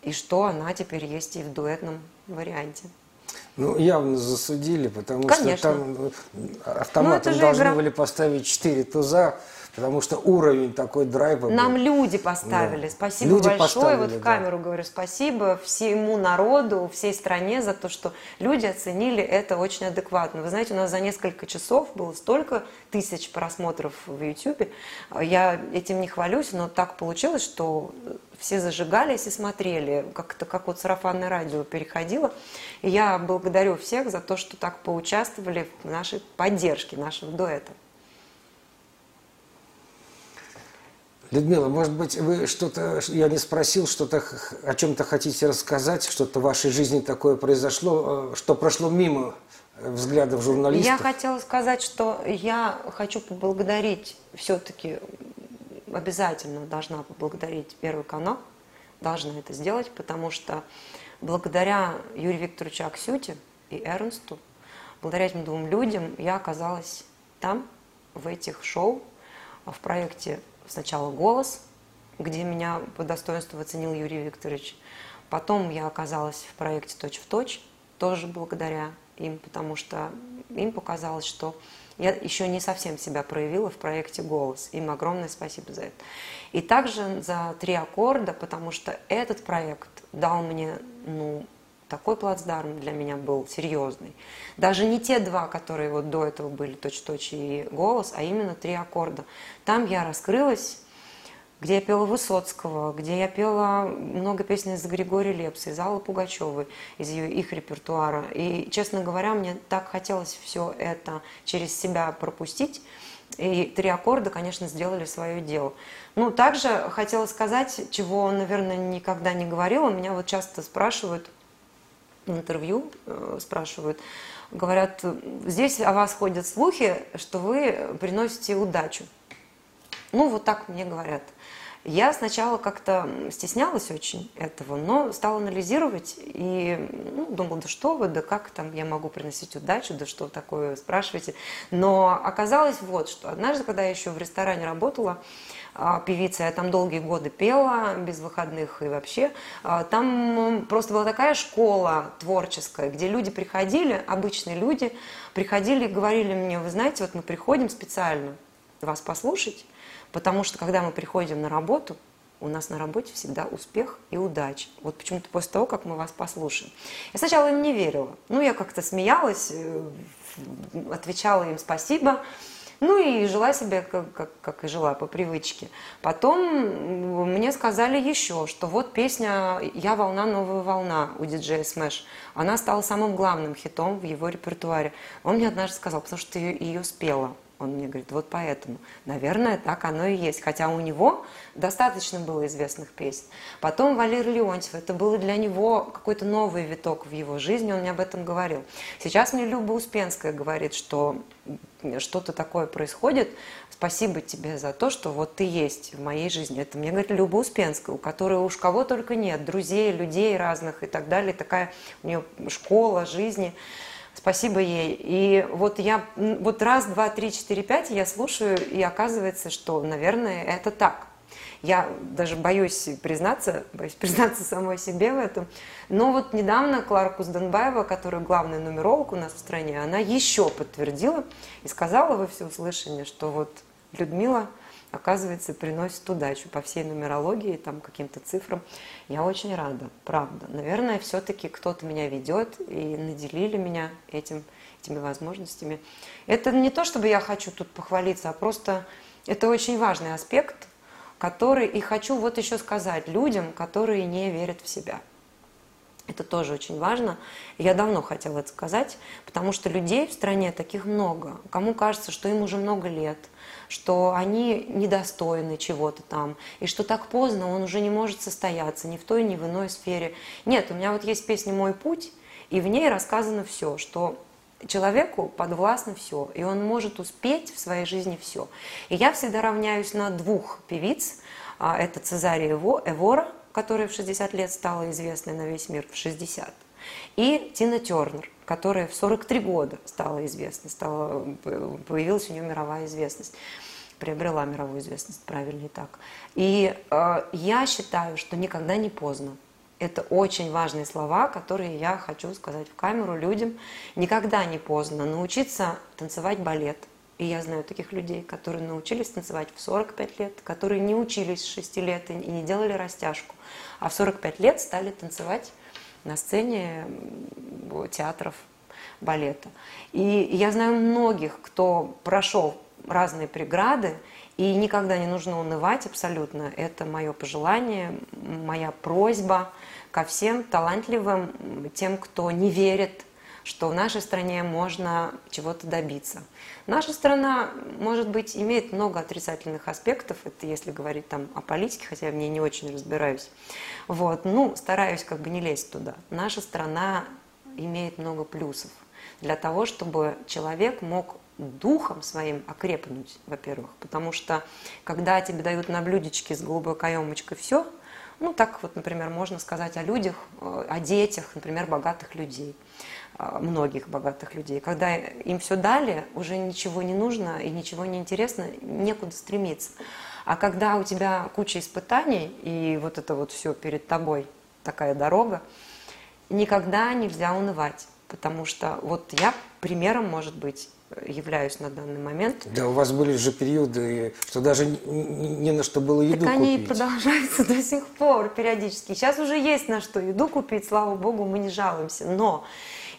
и что она теперь есть и в дуэтном варианте. Ну, явно засудили, потому Конечно. что там ну, автоматом Ну, должны игра. были поставить 4 туза, потому что уровень такой драйва был. Нам люди поставили. Да. Спасибо Люди большое. поставили, вот в да. камеру говорю спасибо всему народу, всей стране за то, что люди оценили это очень адекватно. Вы знаете, у нас за несколько часов было столько тысяч просмотров в YouTube. Я этим не хвалюсь, но так получилось, что все зажигались и смотрели, как-то как вот сарафанное радио переходило. И я благодарю всех за то, что так поучаствовали в нашей поддержке нашего дуэта. Людмила, может быть, вы что-то, я не спросил, что-то о чем-то хотите рассказать, что-то в вашей жизни такое произошло, э, что прошло мимо э, взглядов журналистов? Я хотела сказать, что я хочу поблагодарить все-таки, обязательно должна поблагодарить Первый канал, должна это сделать, потому что благодаря Юрию Викторовичу Аксюте и Эрнсту, благодаря этим двум людям я оказалась там, в этих шоу, в проекте сначала «Голос», где меня по достоинству оценил Юрий Викторович. Потом я оказалась в проекте «Точь в точь», тоже благодаря им, потому что им показалось, что я еще не совсем себя проявила в проекте «Голос». Им огромное спасибо за это. И также за «Три аккорда», потому что этот проект дал мне, ну, такой плацдарм для меня был серьезный. Даже не те два, которые вот до этого были «Точь-точь» и «Голос», а именно «Три аккорда». Там я раскрылась, где я пела Высоцкого, где я пела много песен из Григория Лепса, из Аллы Пугачевой, из ее, их репертуара. И, честно говоря, мне так хотелось все это через себя пропустить. И три аккорда, конечно, сделали свое дело. Ну, также хотела сказать, чего, наверное, никогда не говорила. Меня вот часто спрашивают, интервью э, спрашивают, говорят, здесь о вас ходят слухи, что вы приносите удачу. Ну, вот так мне говорят. Я сначала как-то стеснялась очень этого, но стала анализировать и ну, думала, да что вы, да как там я могу приносить удачу, да что такое, спрашиваете. Но оказалось вот что. Однажды, когда я еще в ресторане работала, а, певица, я там долгие годы пела, без выходных и вообще. А, там просто была такая школа творческая, где люди приходили, обычные люди, приходили и говорили мне, вы знаете, вот мы приходим специально вас послушать, Потому что, когда мы приходим на работу, у нас на работе всегда успех и удача. Вот почему-то после того, как мы вас послушаем. Я сначала им не верила. Ну, я как-то смеялась, э, отвечала им спасибо. Ну и жила себе, как, как, как и жила, по привычке. Потом мне сказали еще, что вот песня «Я волна, новая волна» у диджея Смэш. Она стала самым главным хитом в его репертуаре. Он мне однажды сказал, потому что ее, ее спела. Он мне говорит, вот поэтому. Наверное, так оно и есть. Хотя у него достаточно было известных песен. Потом Валерий Леонтьев. Это было для него какой-то новый виток в его жизни. Он мне об этом говорил. Сейчас мне Люба Успенская говорит, что что-то такое происходит. Спасибо тебе за то, что вот ты есть в моей жизни. Это мне говорит Люба Успенская, у которой уж кого только нет. Друзей, людей разных и так далее. Такая у нее школа жизни. Спасибо ей. И вот я, вот раз, два, три, четыре, пять я слушаю, и оказывается, что, наверное, это так. Я даже боюсь признаться, боюсь признаться самой себе в этом. Но вот недавно Клара Кузданбаева, которая главный нумеролог у нас в стране, она еще подтвердила и сказала во всеуслышание, что вот Людмила – оказывается, приносит удачу по всей нумерологии, там, каким-то цифрам. Я очень рада, правда. Наверное, все-таки кто-то меня ведет и наделили меня этим, этими возможностями. Это не то, чтобы я хочу тут похвалиться, а просто это очень важный аспект, который и хочу вот еще сказать людям, которые не верят в себя. Это тоже очень важно. Я давно хотела это сказать, потому что людей в стране таких много. Кому кажется, что им уже много лет – что они недостойны чего-то там, и что так поздно он уже не может состояться ни в той, ни в иной сфере. Нет, у меня вот есть песня «Мой путь», и в ней рассказано все, что человеку подвластно все, и он может успеть в своей жизни все. И я всегда равняюсь на двух певиц. А, это Цезария Эвора, которая в 60 лет стала известной на весь мир, в 60, и Тина Тернер, которая в 43 года стала известной, стала, появилась у нее мировая известность приобрела мировую известность, правильнее так. И э, я считаю, что никогда не поздно. Это очень важные слова, которые я хочу сказать в камеру людям. Никогда не поздно научиться танцевать балет. И я знаю таких людей, которые научились танцевать в 45 лет, которые не учились с 6 лет и не делали растяжку, а в 45 лет стали танцевать на сцене театров балета. И я знаю многих, кто прошел разные преграды, и никогда не нужно унывать абсолютно. Это мое пожелание, моя просьба ко всем талантливым, тем, кто не верит, что в нашей стране можно чего-то добиться. Наша страна, может быть, имеет много отрицательных аспектов, это если говорить там о политике, хотя я в ней не очень разбираюсь. Вот, ну, стараюсь как бы не лезть туда. Наша страна имеет много плюсов для того, чтобы человек мог духом своим окрепнуть, во-первых, потому что когда тебе дают на блюдечке с голубой каемочкой все, ну так вот, например, можно сказать о людях, э, о детях, например, богатых людей, многих богатых людей. Когда им все дали, уже ничего не нужно и ничего не интересно, некуда стремиться. А когда у тебя куча испытаний и вот это вот все перед тобой, такая дорога, никогда нельзя унывать. Потому что вот я примером, может быть, являюсь на данный момент. Да, у вас были же периоды, что даже не на что было еду так купить. они продолжаются до сих пор периодически. Сейчас уже есть на что еду купить, слава богу, мы не жалуемся. Но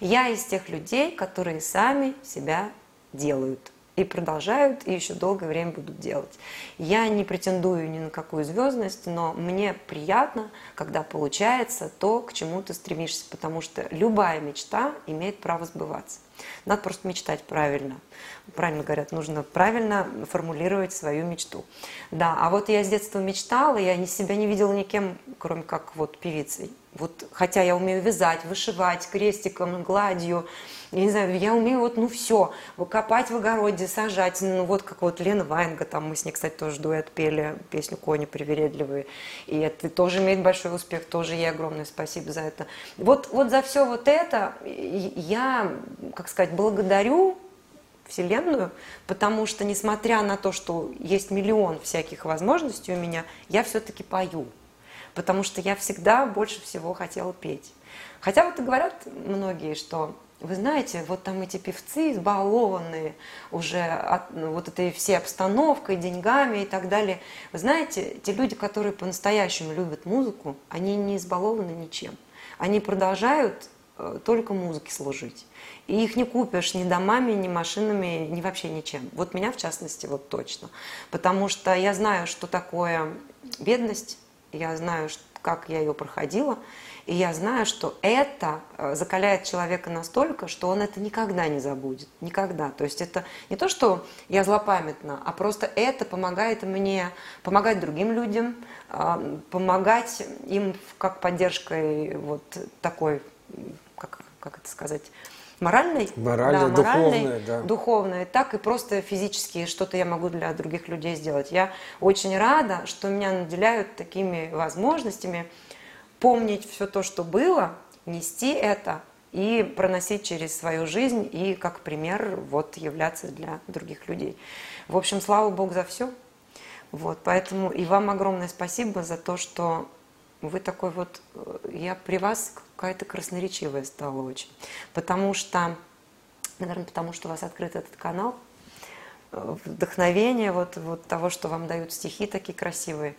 я из тех людей, которые сами себя делают и продолжают, и еще долгое время будут делать. Я не претендую ни на какую звездность, но мне приятно, когда получается то, к чему ты стремишься, потому что любая мечта имеет право сбываться. Надо просто мечтать правильно. Правильно говорят, нужно правильно формулировать свою мечту. Да, а вот я с детства мечтала, я себя не видела никем, кроме как вот певицей. Вот, хотя я умею вязать, вышивать крестиком, гладью, я не знаю, я умею вот, ну, все, копать в огороде, сажать, ну, вот как вот Лена Ваенга, там мы с ней, кстати, тоже дуэт пели песню «Кони привередливые», и это тоже имеет большой успех, тоже ей огромное спасибо за это. Вот, вот за все вот это я, как сказать, благодарю Вселенную, потому что, несмотря на то, что есть миллион всяких возможностей у меня, я все-таки пою, потому что я всегда больше всего хотела петь. Хотя вот и говорят многие, что вы знаете, вот там эти певцы избалованные уже от, ну, вот этой всей обстановкой, деньгами и так далее. Вы знаете, те люди, которые по-настоящему любят музыку, они не избалованы ничем. Они продолжают только музыке служить. И их не купишь ни домами, ни машинами, ни вообще ничем. Вот меня, в частности, вот точно. Потому что я знаю, что такое бедность, я знаю, как я ее проходила. И я знаю, что это э, закаляет человека настолько, что он это никогда не забудет. Никогда. То есть это не то, что я злопамятна, а просто это помогает мне помогать другим людям, э, помогать им как поддержкой вот такой, как, как это сказать, моральной, моральной, да, духовной, да. духовной, так и просто физически что-то я могу для других людей сделать. Я очень рада, что меня наделяют такими возможностями, помнить все то, что было, нести это и проносить через свою жизнь и как пример вот являться для других людей. В общем, слава Богу за все. Вот, поэтому и вам огромное спасибо за то, что вы такой вот, э, я при вас какая-то красноречивая стала очень. Потому что, наверное, потому что у вас открыт этот канал, э, вдохновение вот, вот того, что вам дают стихи такие красивые.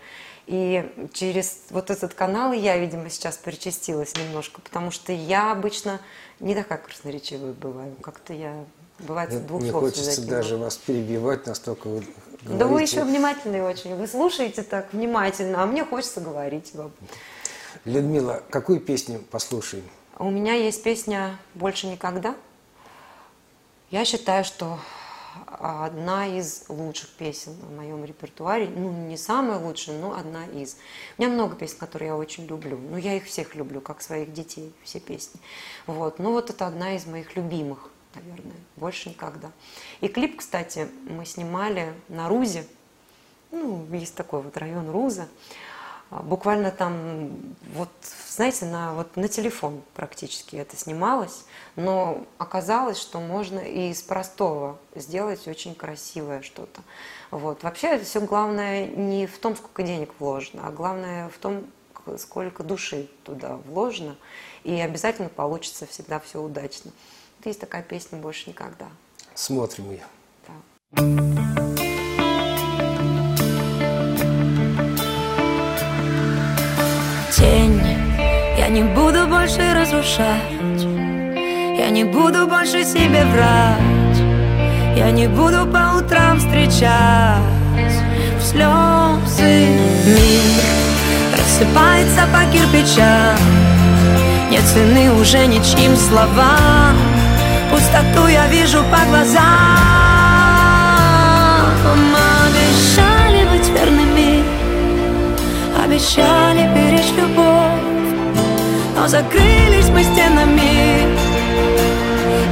И через вот этот канал я, видимо, сейчас причастилась немножко, потому что я обычно не такая красноречивая бываю. Как-то я бывает двух не слов хочется даже вас перебивать, настолько вы говорите. Да вы еще внимательный очень. Вы слушаете так внимательно, а мне хочется говорить вам. Людмила, какую песню послушаем? У меня есть песня «Больше никогда». Я считаю, что одна из лучших песен в моем репертуаре. Ну, не самая лучшая, но одна из. У меня много песен, которые я очень люблю. Ну, я их всех люблю, как своих детей, все песни. Вот. Ну, вот это одна из моих любимых, наверное. Больше никогда. И клип, кстати, мы снимали на Рузе. Ну, есть такой вот район Руза. А, буквально там, вот, знаете, на, вот на телефон практически это снималось, но оказалось, что можно и из простого сделать очень красивое что-то. Вот. Вообще все главное не в том, сколько денег вложено, а главное в том, сколько души туда вложено, и обязательно получится всегда все удачно. Есть такая песня «Больше никогда». Смотрим ее. Да. тень Я не буду больше разрушать Я не буду больше себе врать Я не буду по утрам встречать В слезы мир Рассыпается по кирпичам Нет цены уже ничьим словам Пустоту я вижу по глазам. Обещали быть верными Обещали беречь любовь Но закрылись мы стенами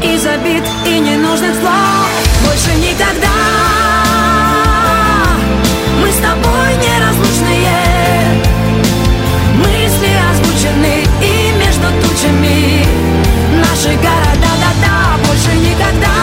Из обид и ненужных слов. Больше никогда Мы с тобой неразлучные. Мысли озвучены и между тучами Наши города, больше никогда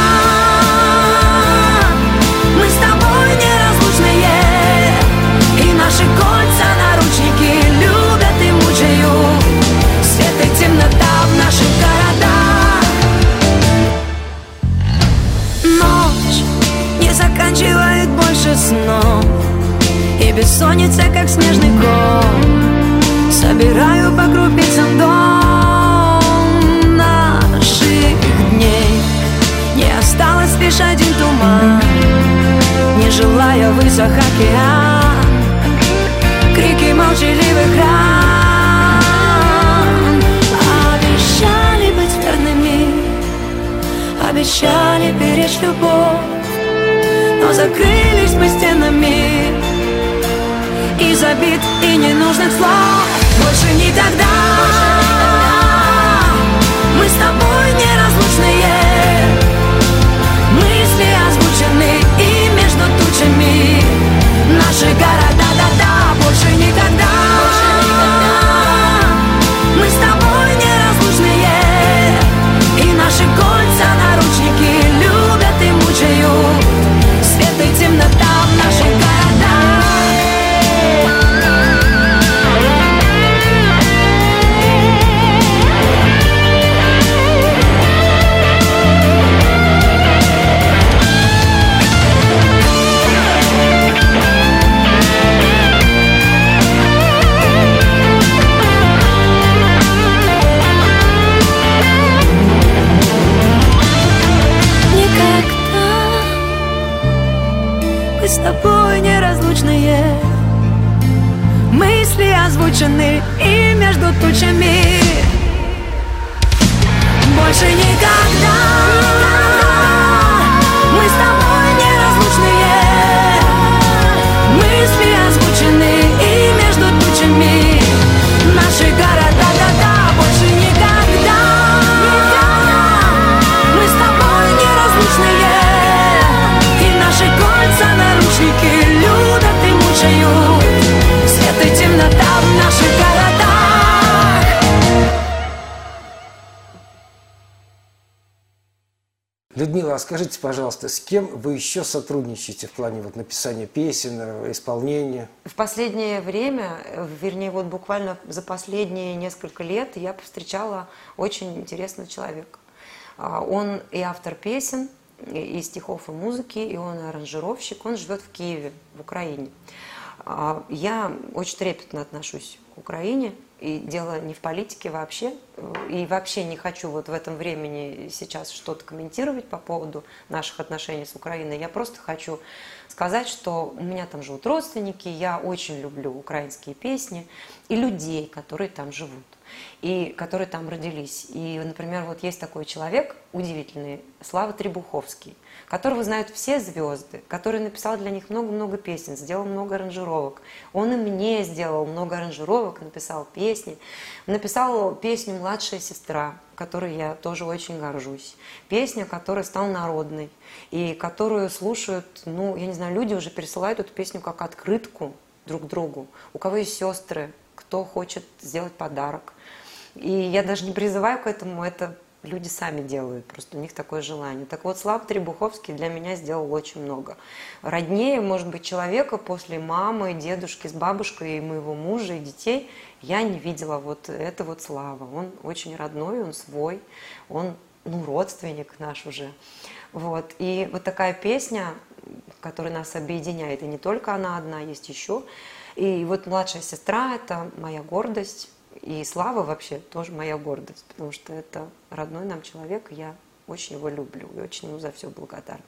Высох океан. Крики молчаливых ран. Обещали быть верными Обещали беречь любовь. Но закрылись мы стенами И забит, и ненужных слов. Больше не тогда Мы с тобой неразлучные. наши города, да-да, больше никогда. Пожалуйста, с кем вы еще сотрудничаете в плане вот написания песен, э, исполнения? В последнее время, э, вернее, вот буквально за последние несколько лет я повстречала очень интересного человека. А, Он и автор песен, и стихов, и музыки, и он аранжировщик. Он живет в Киеве, в Украине. А, Я очень трепетно отношусь к Украине, и дело не в политике вообще, э, и вообще не хочу вот в этом времени сейчас что-то комментировать по поводу наших отношений с Украиной. Я просто хочу сказать, что у меня там живут родственники, я очень люблю украинские песни и людей, которые там живут и которые там родились. И, например, вот есть такой человек удивительный, Слава Требуховский, которого знают все звезды, который написал для них много-много песен, сделал много аранжировок. Он и мне сделал много аранжировок, написал песни. Написал песню «Младшая сестра», которой я тоже очень горжусь. Песня, которая стала народной, и которую слушают, ну, я не знаю, люди уже пересылают эту песню как открытку друг другу. У кого есть сестры, кто хочет сделать подарок. И я даже не призываю к этому, это люди сами делают, просто у них такое желание. Так вот, Слав Требуховский для меня сделал очень много. Роднее, может быть, человека после мамы, дедушки с бабушкой и моего мужа и детей я не видела вот это вот Слава. Он очень родной, он свой, он ну, родственник наш уже. Вот. И вот такая песня, которая нас объединяет, и не только она одна, есть еще. И вот младшая сестра – это моя гордость, и Слава вообще тоже моя гордость, потому что это родной нам человек, я очень его люблю и очень ему за все благодарна.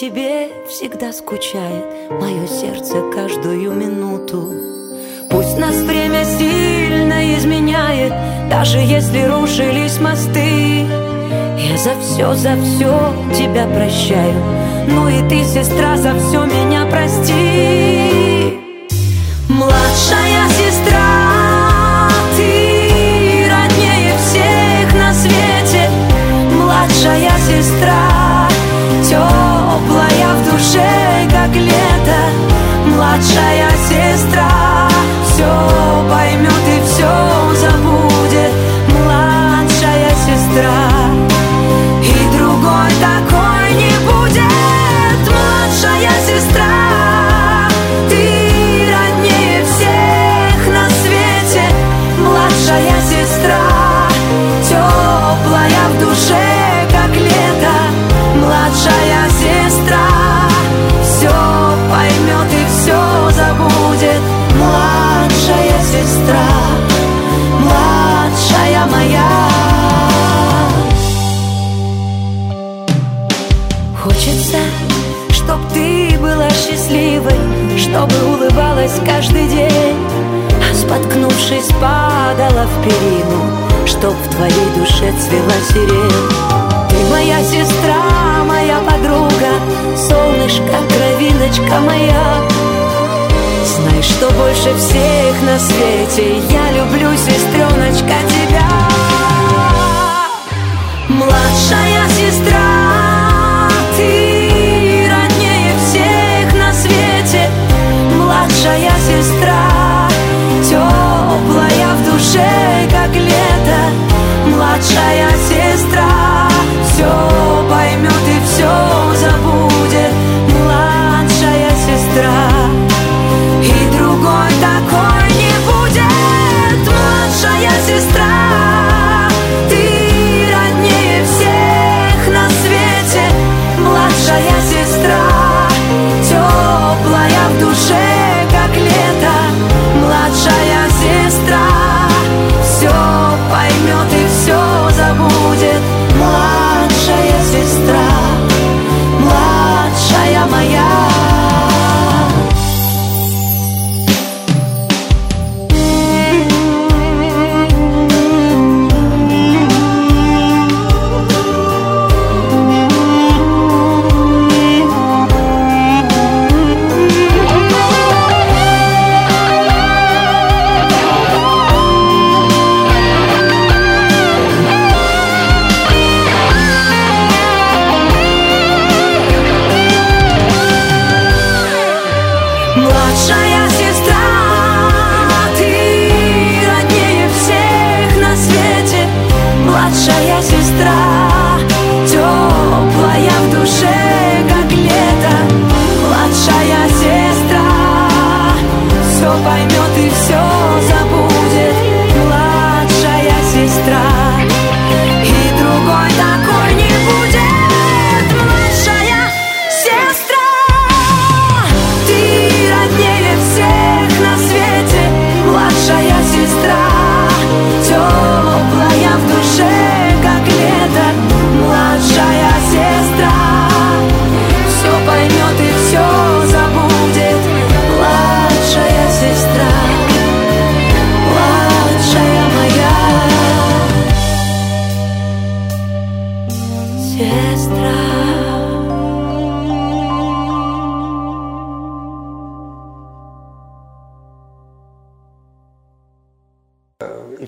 Тебе всегда скучает Мое сердце каждую минуту. Пусть нас время сильно изменяет Даже если рушились мосты. Я за все, за все тебя прощаю Ну и ты, сестра, за все меня прости. Младшая сестра, Младшая счастливой, чтобы улыбалась каждый день, а споткнувшись, падала в перину, чтоб в твоей душе цвела сирень. Ты моя сестра, моя подруга, солнышко, кровиночка моя. Знай, что больше всех на свете я люблю, сестреночка, тебя. Младшая сестра, теплая в душе, как лето. Младшая сестра,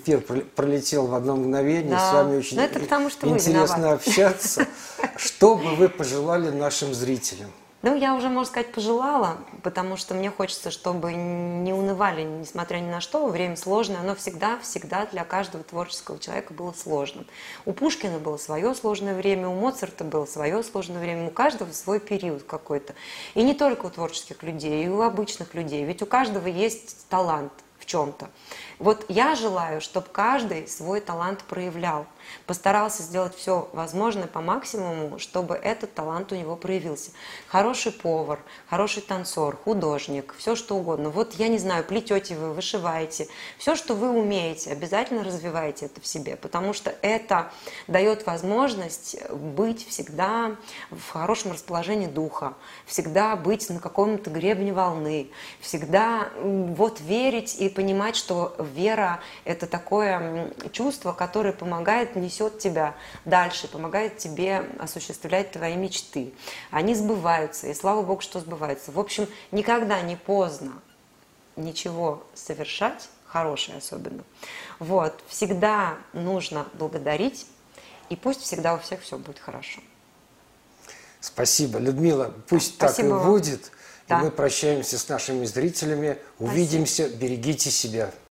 Эфир прол- пролетел в одно мгновение. Да. С вами очень Но это потому, что интересно общаться. Что бы вы пожелали нашим зрителям? Ну, я уже, можно сказать, пожелала, потому что мне хочется, чтобы не унывали, несмотря ни на что. Время сложное, оно всегда-всегда для каждого творческого человека было сложным. У Пушкина было свое сложное время, у Моцарта было свое сложное время, у каждого свой период какой-то. И не только у творческих людей, и у обычных людей. Ведь у каждого есть талант в чем-то. Вот я желаю, чтобы каждый свой талант проявлял, постарался сделать все возможное по максимуму, чтобы этот талант у него проявился. Хороший повар, хороший танцор, художник, все что угодно. Вот я не знаю, плетете вы, вышиваете, все, что вы умеете, обязательно развивайте это в себе, потому что это дает возможность быть всегда в хорошем расположении духа, всегда быть на каком-то гребне волны, всегда вот верить и понимать, что вера – это такое чувство, которое помогает, несет тебя дальше, помогает тебе осуществлять твои мечты. Они сбываются, и слава Богу, что сбываются. В общем, никогда не поздно ничего совершать, хорошее особенно. Вот, всегда нужно благодарить, и пусть всегда у всех все будет хорошо. Спасибо, Людмила. Пусть так и Спасибо вам. будет. Да. И мы прощаемся с нашими зрителями. Увидимся. Берегите себя.